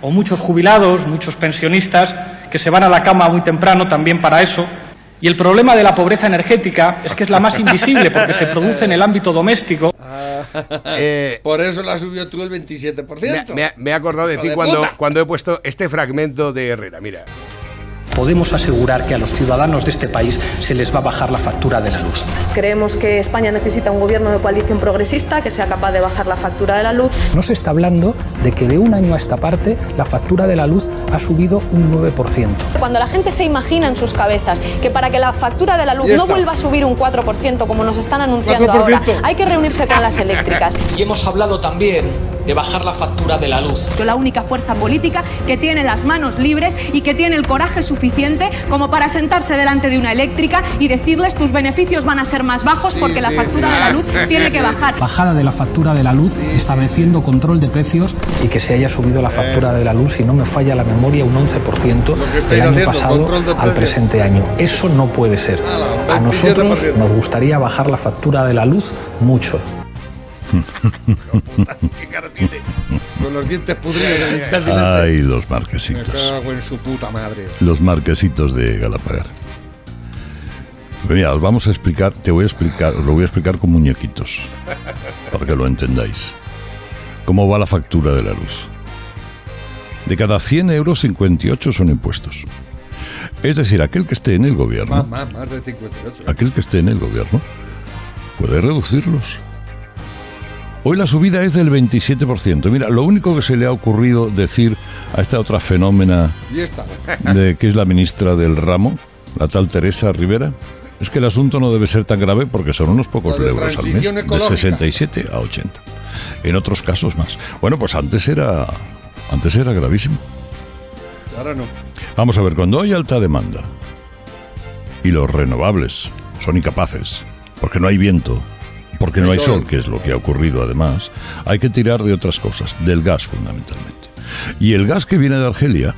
o muchos jubilados, muchos pensionistas que se van a la cama muy temprano también para eso. Y el problema de la pobreza energética es que es la más invisible porque se produce en el ámbito doméstico. Eh, Por eso la subió tú el 27%. me, me- me he acordado de ti cuando, cuando he puesto este fragmento de Herrera. Mira. Podemos asegurar que a los ciudadanos de este país se les va a bajar la factura de la luz. Creemos que España necesita un gobierno de coalición progresista que sea capaz de bajar la factura de la luz. No se está hablando de que de un año a esta parte la factura de la luz ha subido un 9%. Cuando la gente se imagina en sus cabezas que para que la factura de la luz no vuelva a subir un 4% como nos están anunciando 4%. ahora, hay que reunirse con las eléctricas. Y hemos hablado también de bajar la factura de la luz. la única fuerza política que tiene las manos libres y que tiene el coraje suficiente como para sentarse delante de una eléctrica y decirles tus beneficios van a ser más bajos porque la factura sí. de la luz tiene que bajar. Bajada de la factura de la luz, estableciendo control de precios y que se haya subido la factura de la luz, si no me falla la memoria, un 11% que estáis del año haciendo, pasado al presente año. Eso no puede ser. Ala, A nosotros 27%. nos gustaría bajar la factura de la luz mucho. ¿Qué cara tiene? Con los dientes pudridos. Ay, los Me marquesitos. cago en su puta madre. Los marquesitos de Galapagar. Mira, os vamos a explicar, te voy a explicar, os lo voy a explicar con muñequitos, para que lo entendáis. ¿Cómo va la factura de la luz? De cada 100 euros, 58 son impuestos. Es decir, aquel que esté en el gobierno, Más, más, más de 58. aquel que esté en el gobierno, puede reducirlos. Hoy la subida es del 27%. Mira, lo único que se le ha ocurrido decir a esta otra fenómena Y esta. de que es la ministra del ramo, la tal Teresa Rivera, es que el asunto no debe ser tan grave porque son unos pocos euros al mes, de ecológica. 67 a 80. En otros casos más. Bueno, pues antes era antes era gravísimo. Ahora no. Vamos a ver, cuando hay alta demanda y los renovables son incapaces, porque no hay viento, porque no hay sol. que es lo que ha ocurrido además, hay que tirar de otras cosas, del gas fundamentalmente. Y el gas que viene de Argelia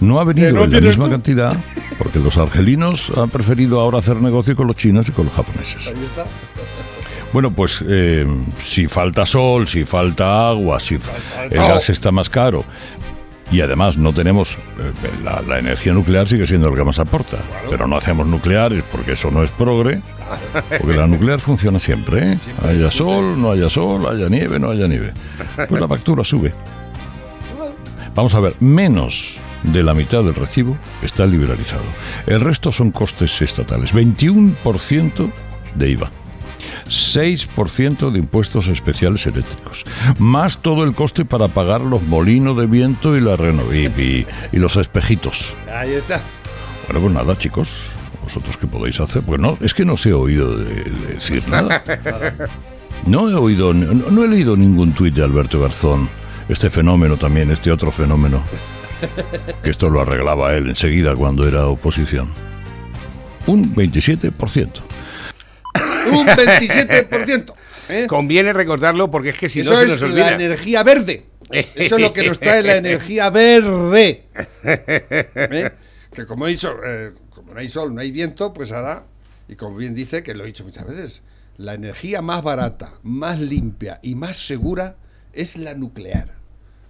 no ha venido no en la misma tú. cantidad, porque los argelinos han preferido ahora hacer negocio con los chinos y con los japoneses. Ahí está. Bueno, pues eh, si falta sol, si falta agua, si el gas está más caro y además no tenemos eh, la, la energía nuclear sigue siendo el que más aporta, pero no hacemos nucleares porque eso no es progre, porque la nuclear funciona siempre, ¿eh? haya sol, no haya sol, haya nieve, no haya nieve. Pues la factura sube. Vamos a ver, menos de la mitad del recibo está liberalizado. El resto son costes estatales. 21% de IVA. 6% de impuestos especiales eléctricos, más todo el coste para pagar los molinos de viento y, la y, y- y los espejitos. Ahí está. Bueno, pues nada, chicos, vosotros qué podéis hacer, pues no, es que no os he oído de- de decir nada. No he oído, no, no he leído ningún tuit de Alberto Garzón. Este fenómeno también, este otro fenómeno. Que esto lo arreglaba él enseguida cuando era oposición. Un 27%. Un 27%. ¿eh? Conviene recordarlo porque es que si Eso no se es nos olvida. la energía verde. Eso es lo que nos trae la energía verde. ¿Eh? Que como he dicho, eh, como no hay sol, no hay viento, pues ahora, y como bien dice, que lo he dicho muchas veces, la energía más barata, más limpia y más segura es la nuclear.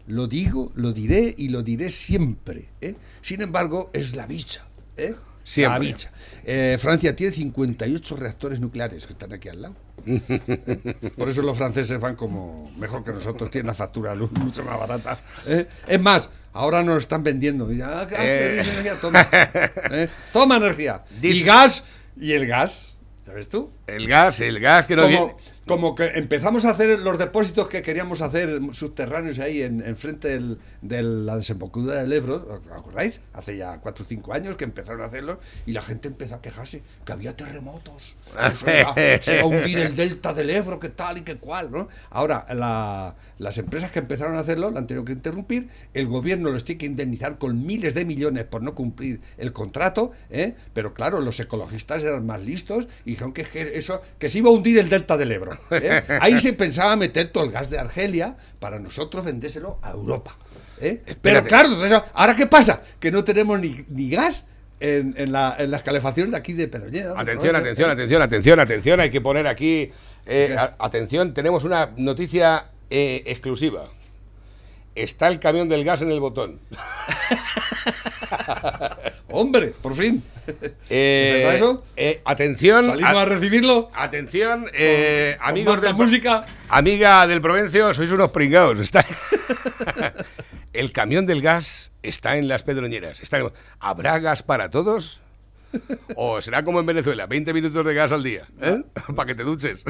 Lo digo, lo diré y lo diré siempre. ¿eh? Sin embargo, es la bicha. ¿eh? Siempre. La bicha. Eh, Francia tiene 58 reactores nucleares que están aquí al lado. Por eso los franceses van como mejor que nosotros, tienen la factura de luz mucho más barata. ¿eh? Es más, ahora nos están vendiendo. Y ya, ah, ¿queréis energía? Toma. ¿eh? Toma energía. Y Dice- gas, y el gas, ¿sabes tú? El gas, el gas que no viene. Como, que empezamos a hacer los depósitos que queríamos hacer subterráneos ahí en, en frente del- de la desembocadura del Ebro, ¿os acordáis? Hace ya 4 o 5 años que empezaron a hacerlo y la gente empezó a quejarse que había terremotos, se, va, se a hundir el delta del Ebro, que tal y que cual, ¿no? Ahora, la- las empresas que empezaron a hacerlo la han tenido que interrumpir, el gobierno los tiene que indemnizar con miles de millones por no cumplir el contrato, ¿eh? pero claro, los ecologistas eran más listos y dijeron que, eso, que se iba a hundir el delta del Ebro. ¿eh? Ahí se pensaba meter todo el gas de Argelia para nosotros vendérselo a Europa. ¿eh? Pero claro, entonces, ¿ahora qué pasa? Que no tenemos ni, ni gas en, en la, en las calefacciones de aquí de Pedroñera. Atención, atención, atención, atención, atención. Hay que poner aquí. eh, atención, tenemos una noticia eh, exclusiva. Está el camión del gas en el botón. Hombre, por fin. Eh, ¿Verdad eso? eh, atención. Salimos a- a recibirlo. Atención, eh, con amigos Marta del música. Amiga del Provencio, sois unos pringados. Está... el camión del gas está en las pedroñeras. Está en- ¿Habrá gas para todos? ¿O será como en Venezuela, 20 minutos de gas al día? ¿eh? para que te duches.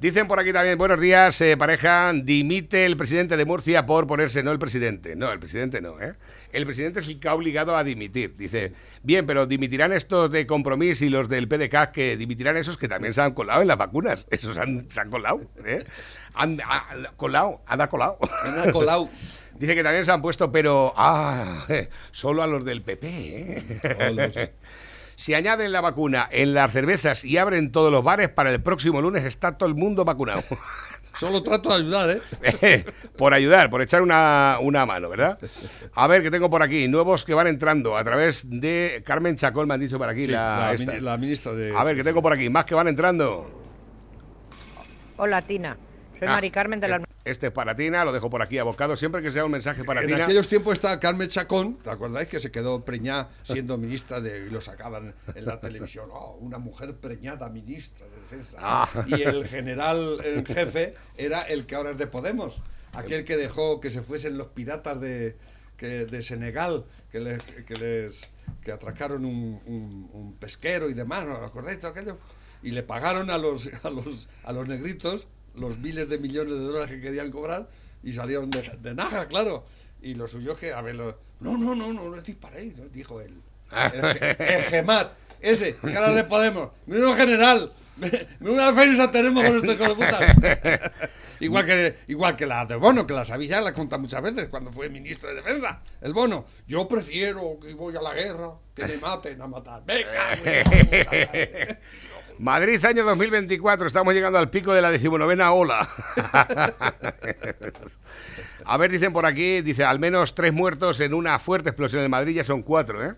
Dicen por aquí también, buenos días, eh, pareja, dimite el presidente de Murcia por ponerse, no el presidente. No, el presidente no, ¿eh? El presidente es el que ha obligado a dimitir. Dice, bien, pero dimitirán estos de compromiso y los del PDK, que dimitirán esos que también se han colado en las vacunas. Esos han- se han colado, ¿eh? Han, ha- colado, han colado. Han colado. Dice que también se han puesto, pero ah, eh, solo a los del PP. ¿eh? Si añaden la vacuna en las cervezas y abren todos los bares, para el próximo lunes está todo el mundo vacunado. Solo trato de ayudar, ¿eh? por ayudar, por echar una, una mano, ¿verdad? A ver, que tengo por aquí, nuevos que van entrando a través de Carmen Chacón, me han dicho por aquí. Sí, la, la esta. mini- la ministra de... A ver, que tengo por aquí, más que van entrando. Hola, Tina. Soy Ah, Mari Carmen de la... Este es para Tina, lo dejo por aquí abocado. Siempre que sea un mensaje para en Tina. aquellos tiempos está Carmen Chacón, ¿te acordáis que se quedó preñada siendo ministra de, y lo sacaban en la televisión? Oh, una mujer preñada ministra de defensa. Ah. Y el general en jefe era el que ahora es de Podemos, aquel que dejó que se fuesen los piratas de, que, de Senegal, que les, que les que atracaron un, un- un pesquero y demás, ¿no acordáis de aquello? Y le pagaron a los, a los, a los negritos los miles de millones de dólares que querían cobrar y salieron de, de naja, claro. Y lo suyo que, a ver, lo- no, no, no, no les disparéis, ¿no? dijo él. El, el Gemat, ese, que ahora le Podemos. Menudo general, menuda defensa tenemos con este hijo de puta. igual, que, igual que la de Bono, que la sabéis ya, la he contado muchas veces cuando fue ministro de Defensa. El Bono, yo prefiero que voy a la guerra, que me maten a matar. Venga, Madrid, año 2024. Estamos llegando al pico de la decimonovena ola. A ver, dicen por aquí, dice, al menos tres muertos en una fuerte explosión en Madrid, ya son cuatro, ¿eh?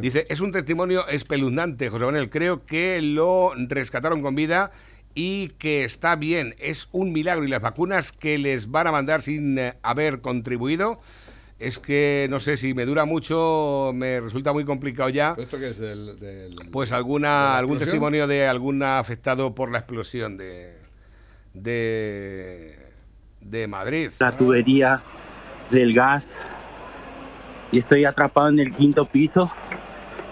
Dice, es un testimonio espeluznante, José Manuel. Creo que lo rescataron con vida y que está bien. Es un milagro. Y las vacunas que les van a mandar sin eh, haber contribuido, es que no sé si me dura mucho, me resulta muy complicado ya. ¿Esto qué es? Del, del- Pues alguna algún testimonio de algún afectado por la explosión de de de Madrid. La tubería del gas y estoy atrapado en el quinto piso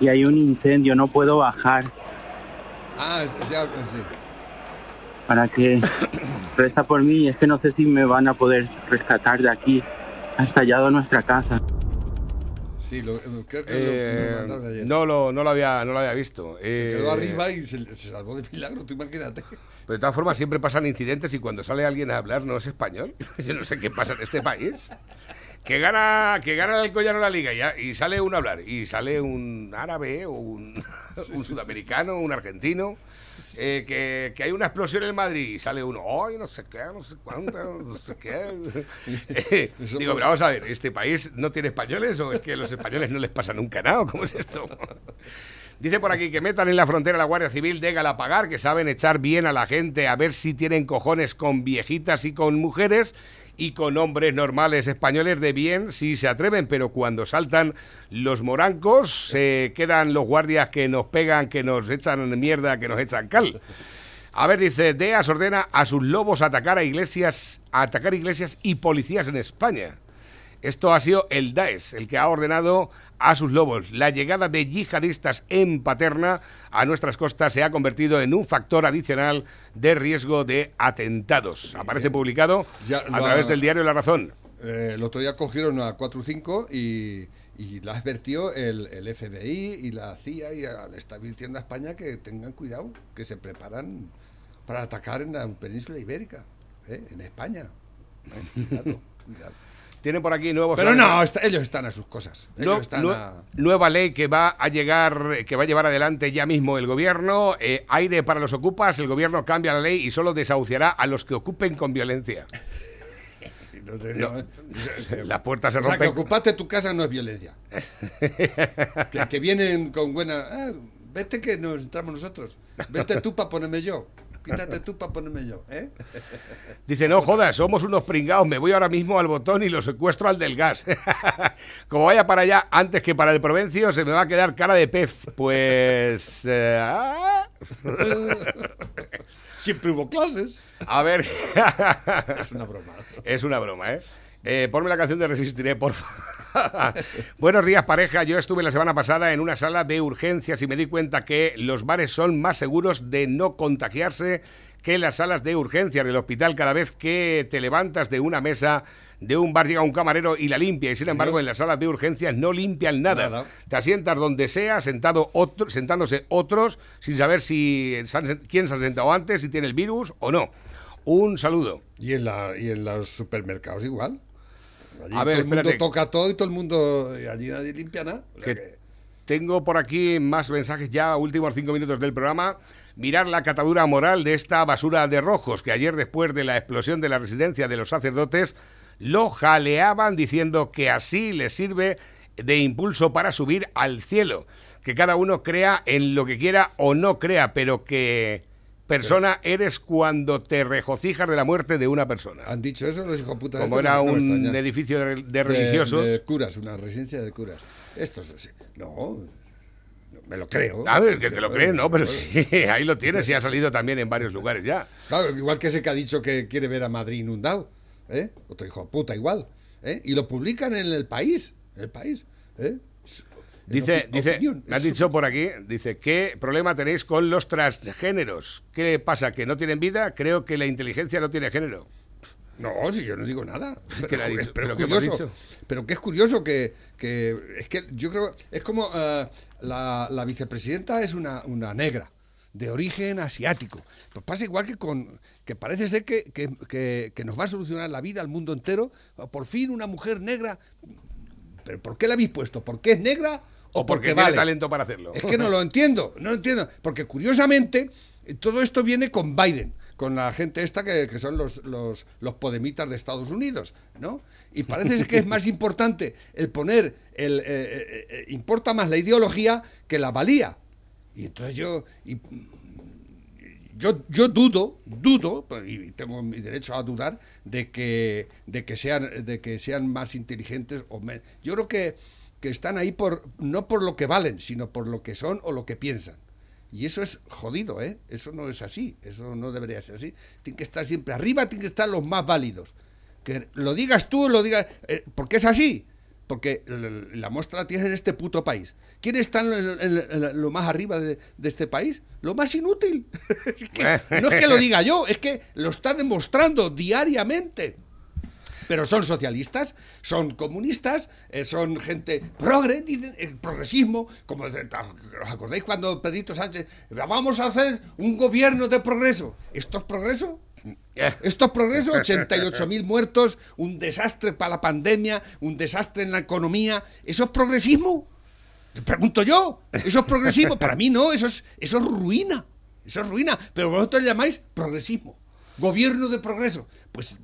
y hay un incendio, no puedo bajar. Ah, ya, sí. Para que reza por mí, es que no sé si me van a poder rescatar de aquí. Ha estallado nuestra casa. Sí, lo, creo que Eh, lo, lo mandaron ayer. no, lo, no, lo había, no lo había visto. Se Eh, quedó arriba y se, se salvó de milagro, tú imagínate. Pero de todas formas siempre pasan incidentes y cuando sale alguien a hablar no es español. Yo no sé qué pasa en este país. Que gana, que gana el Collano la liga y, ya- y sale uno a hablar. Y sale un árabe o un, un sudamericano, un argentino. Eh, que, que hay una explosión en Madrid y sale uno, ¡ay, no sé qué, no sé cuánto, no sé qué! Eh, digo, pero vamos a ver, ¿este país no tiene españoles o es que a los españoles no les pasa nunca nada? ¿o ¿Cómo es esto? Dice por aquí que metan en la frontera la Guardia Civil de Galapagar, que saben echar bien a la gente, a ver si tienen cojones con viejitas y con mujeres y con hombres normales españoles de bien si se atreven, pero cuando saltan los morancos se quedan los guardias que nos pegan, que nos echan mierda, que nos echan cal. A ver, dice, DEAS ordena a sus lobos atacar a iglesias, atacar iglesias y policías en España. Esto ha sido el Daesh, el que ha ordenado a sus lobos. La llegada de yihadistas en Paterna a nuestras costas se ha convertido en un factor adicional de riesgo de atentados. Aparece publicado Ya a través del diario La Razón. Eh, el otro día cogieron a 4 o 5 y, y la advirtió el, el FBI y la CIA y le está advirtiendo a España que tengan cuidado, que se preparan para atacar en la península ibérica, ¿eh? en España. Cuidado, cuidado. Tienen por aquí nuevos... Pero no, está- ellos están a sus cosas. Ellos No- están a- Nueva ley que va a llegar, que va a llevar adelante ya mismo el gobierno. eh, aire para los ocupas. El gobierno cambia la ley y solo desahuciará a los que ocupen con violencia. no te- eh, puertas se O sea, que ocupaste tu casa no es violencia. que, que vienen con buena... "Ah, vete que nos entramos nosotros. Vete tú para ponerme yo. Quítate tú para ponerme yo. ¿eh? Dice, no jodas, somos unos pringados, me voy ahora mismo al botón y lo secuestro al del gas. Como vaya para allá antes que para el Provencio, se me va a quedar cara de pez. Pues... eh, ah. Siempre hubo clases. A ver... Es una broma. Es una broma, ¿eh? Eh, ponme la canción de Resistiré, por favor. Buenos días, pareja. Yo estuve la semana pasada en una sala de urgencias y me di cuenta que los bares son más seguros de no contagiarse que las salas de urgencias del hospital. Cada vez que te levantas de una mesa de un bar llega un camarero y la limpia y sin embargo en las salas de urgencias no limpian nada. Nada. Te asientas donde sea, sentado otro, sentándose otros sin saber si quién se ha sentado antes, si tiene el virus o no. Un saludo. Y en, la, y en los supermercados igual. Allí A ver, todo el mundo espérate. toca todo y todo el mundo... allí nadie limpia nada. O sea que que- tengo por aquí más mensajes ya, últimos cinco minutos del programa. Mirar la catadura moral de esta basura de rojos, que ayer después de la explosión de la residencia de los sacerdotes, lo jaleaban diciendo que así les sirve de impulso para subir al cielo. Que cada uno crea en lo que quiera o no crea, pero que persona eres cuando te regocijas de la muerte de una persona. ¿Han dicho eso los hijos putas? Como era No un edificio de, de religiosos. De, curas, una residencia de curas. Estos. No, me lo creo. A ver, que te lo crees, ¿no? Pero sí, ahí lo tienes y ha salido también en varios lugares ya. Claro, igual que ese que ha dicho que quiere ver a Madrid inundado. ¿eh? Otro hijo de puta igual. ¿eh? Y lo publican en el país. En el país. ¿eh? Dice, dice, me han es dicho por aquí, dice, ¿qué problema tenéis con los transgéneros? ¿Qué pasa? ¿Que no tienen vida? Creo que la inteligencia no tiene género. No, si yo no digo nada. Pero, ¿Pero es qué hemos curioso. dicho? Pero que es curioso que, que es que yo creo es como eh, la, la vicepresidenta es una, una negra de origen asiático. Pues pasa igual que con que parece ser que, que, que- que nos va a solucionar la vida al mundo entero. Por fin una mujer negra. ¿Pero por qué la habéis puesto? ¿Por qué es negra o, O porque porque tiene vale? talento para hacerlo. Es que no lo entiendo, no lo entiendo. Porque curiosamente, todo esto viene con Biden, con la gente esta que, que son los, los, los podemitas de Estados Unidos, ¿no? Y parece que es más importante el poner, el, eh, eh, eh, importa más la ideología que la valía. Y entonces yo, y, yo, yo dudo, dudo, y tengo mi derecho a dudar, de que, de que, sean, de que sean más inteligentes o menos. Yo creo que, que están ahí por, no por lo que valen, sino por lo que son o lo que piensan. Y eso es jodido, ¿eh? Eso no es así, eso no debería ser así. Tienen que estar siempre arriba, tienen que estar los más válidos. que lo digas tú, lo digas, eh, porque es así. Porque la muestra la tienes en este puto país. ¿Quién está en, lo- en- en lo más arriba de, de este país? Lo más inútil. Es que no es que lo diga yo, es que lo está demostrando diariamente. Pero son socialistas, son comunistas, eh, son gente progre, dicen, el progresismo, como de- ¿os acordáis cuando Pedrito Sánchez, vamos a hacer un gobierno de progreso? ¿Esto es progreso? ¿Esto es progreso? 88.000 muertos, un desastre para la pandemia, un desastre en la economía. ¿Eso es progresismo? Te pregunto yo, ¿eso es progresismo? Para mí no, eso es, eso es ruina. Eso es ruina. Pero vosotros le llamáis progresismo. Gobierno de progreso. Pues,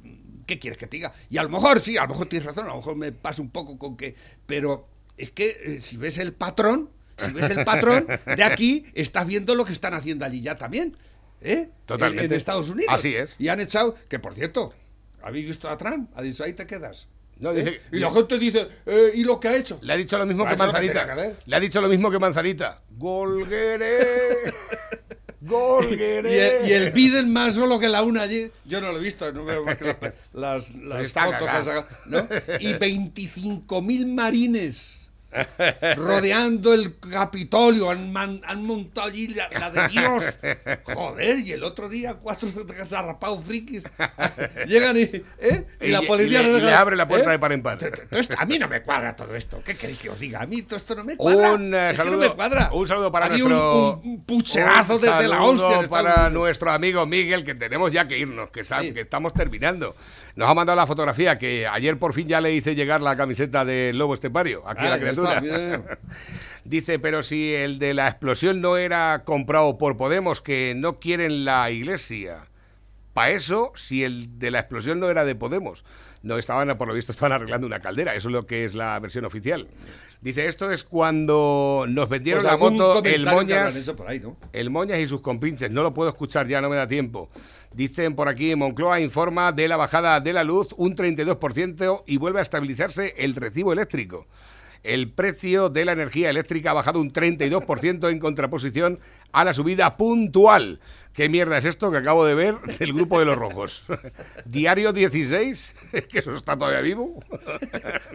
¿qué quieres que te diga? Y a lo mejor, sí, a lo mejor tienes razón, a lo mejor me paso un poco con que. Pero es que eh, si ves el patrón, si ves el patrón de aquí, estás viendo lo que están haciendo allí ya también. ¿Eh? Totalmente. En, en Estados Unidos. Así es. Y han echado, que por cierto, ¿habéis visto a Trump? Ha dicho, ahí te quedas. No, ¿Eh? y la gente dice, eh, ¿y lo que ha hecho? Le ha dicho lo mismo que Manzanita. que. Le ha dicho lo mismo que Manzanita. Golguere. Y el, y el Biden más solo que la una allí, yo no lo he visto, no veo más que las, las, las Está fotos que han sacado, ¿no? Y 25.000 marines rodeando el Capitolio, han, man- han montado allí la, la de Dios. Joder, y el otro día cuatro zarrapados frikis llegan y, ¿eh? y, Y- la policía le- y le deja- abre la puerta ¿eh? de par en par. Esto- a mí no me cuadra todo esto. ¿Qué queréis que os diga? A mí todo esto no me cuadra. Un eh, que no saludo, me cuadra. un saludo para Había nuestro un, un pucherazo desde la saludo hostia. para nuestro amigo Miguel que tenemos ya que irnos, que, está- Sí. que estamos terminando. Nos ha mandado la fotografía que ayer por fin ya le hice llegar la camiseta del lobo estepario aquí a la Ah, criatura. Dice, pero si el de la explosión no era comprado por Podemos, que no quieren la iglesia. Para eso, si el de la explosión no era de Podemos, no estaban, por lo visto, estaban arreglando una caldera. Eso es lo que es la versión oficial. Dice, esto es cuando nos vendieron Pues la moto el Moñas, el Moñas y sus compinches. No lo puedo escuchar, ya no me da tiempo. Dicen por aquí, Moncloa informa de la bajada de la luz un 32% y vuelve a estabilizarse el recibo eléctrico. El precio de la energía eléctrica ha bajado un 32% en contraposición a la subida puntual. ¿Qué mierda es esto que acabo de ver del grupo de los rojos? Diario 16, que eso está todavía vivo.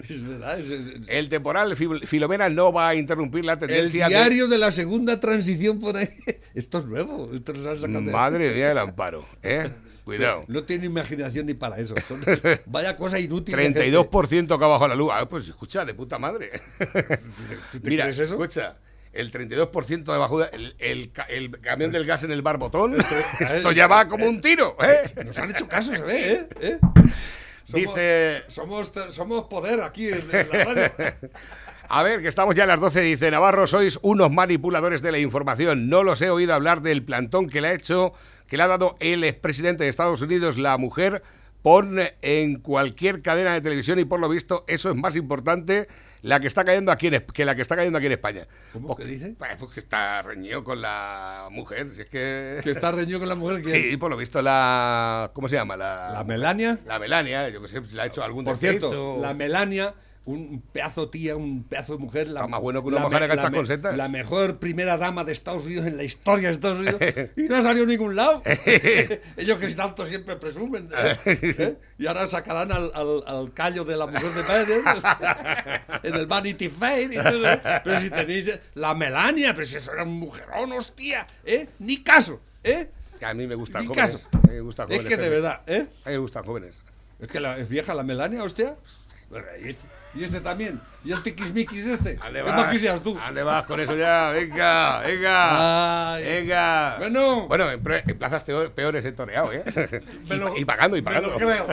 Es verdad. es- es- El temporal Fil- Filomena no va a interrumpir la el tendencia de- diario de la segunda transición por ahí. Esto es nuevo. Esto nos han sacado de- Madre mía del amparo, ¿eh? Cuidado. No tiene imaginación ni para eso. Vaya cosa inútil. de gente. 32% que ha bajado la luz. Ah, pues escucha, de puta madre. ¿Tú te Mira, crees eso? escucha. El 32% de bajada, el, el, ca- el camión del gas en el barbotón, esto ya va como un tiro, ¿eh? Nos han hecho caso, se ve, ¿eh? ¿Eh? Somos- Dice, Somos, somos poder aquí en, en la radio. a ver, que estamos ya a las 12, dice Navarro, sois unos manipuladores de la información. No los he oído hablar del plantón que le ha hecho, que le ha dado el expresidente de Estados Unidos, la mujer, pon en cualquier cadena de televisión y por lo visto eso es más importante la que está cayendo aquí en, que la que está cayendo aquí en España. ¿Cómo Porque- que dice? Pues, pues que está reñido con la mujer, si es que... Que está reñido con la mujer. que Sí, por lo visto la... ¿Cómo se llama? La, La Melania. La Melania, yo que sé, si le ha hecho algún Por cierto, o- la Melania, un pedazo tía, un pedazo de mujer. La, Está más bueno que una la mujer me- la me- con setas. La mejor primera dama de Estados Unidos en la historia de Estados Unidos. y no ha salido a ningún lado. Ellos que tanto siempre presumen. ¿eh? ¿Eh? Y ahora sacarán al, al, al callo de la mujer de Biden en el Vanity Fair. Pero si tenéis la Melania, pero si eso era un mujerón, hostia. ¿eh? Ni caso. ¿eh? Que a mí me gustan Ni jóvenes. caso. A mí me gustan Es jóvenes, que de verdad, ¿eh? A mí me gustan jóvenes. Es que la, es vieja la Melania, hostia. Y este, también. Y el tiquismiquis este. ¿Dónde ¿Qué vas? más quisieras tú? ¿Dónde vas con eso ya? Venga, venga. Ay. Venga. Bueno. Bueno, en, plazas peores he toreado, ¿eh? Y, lo- y pagando, y me pagando. lo creo.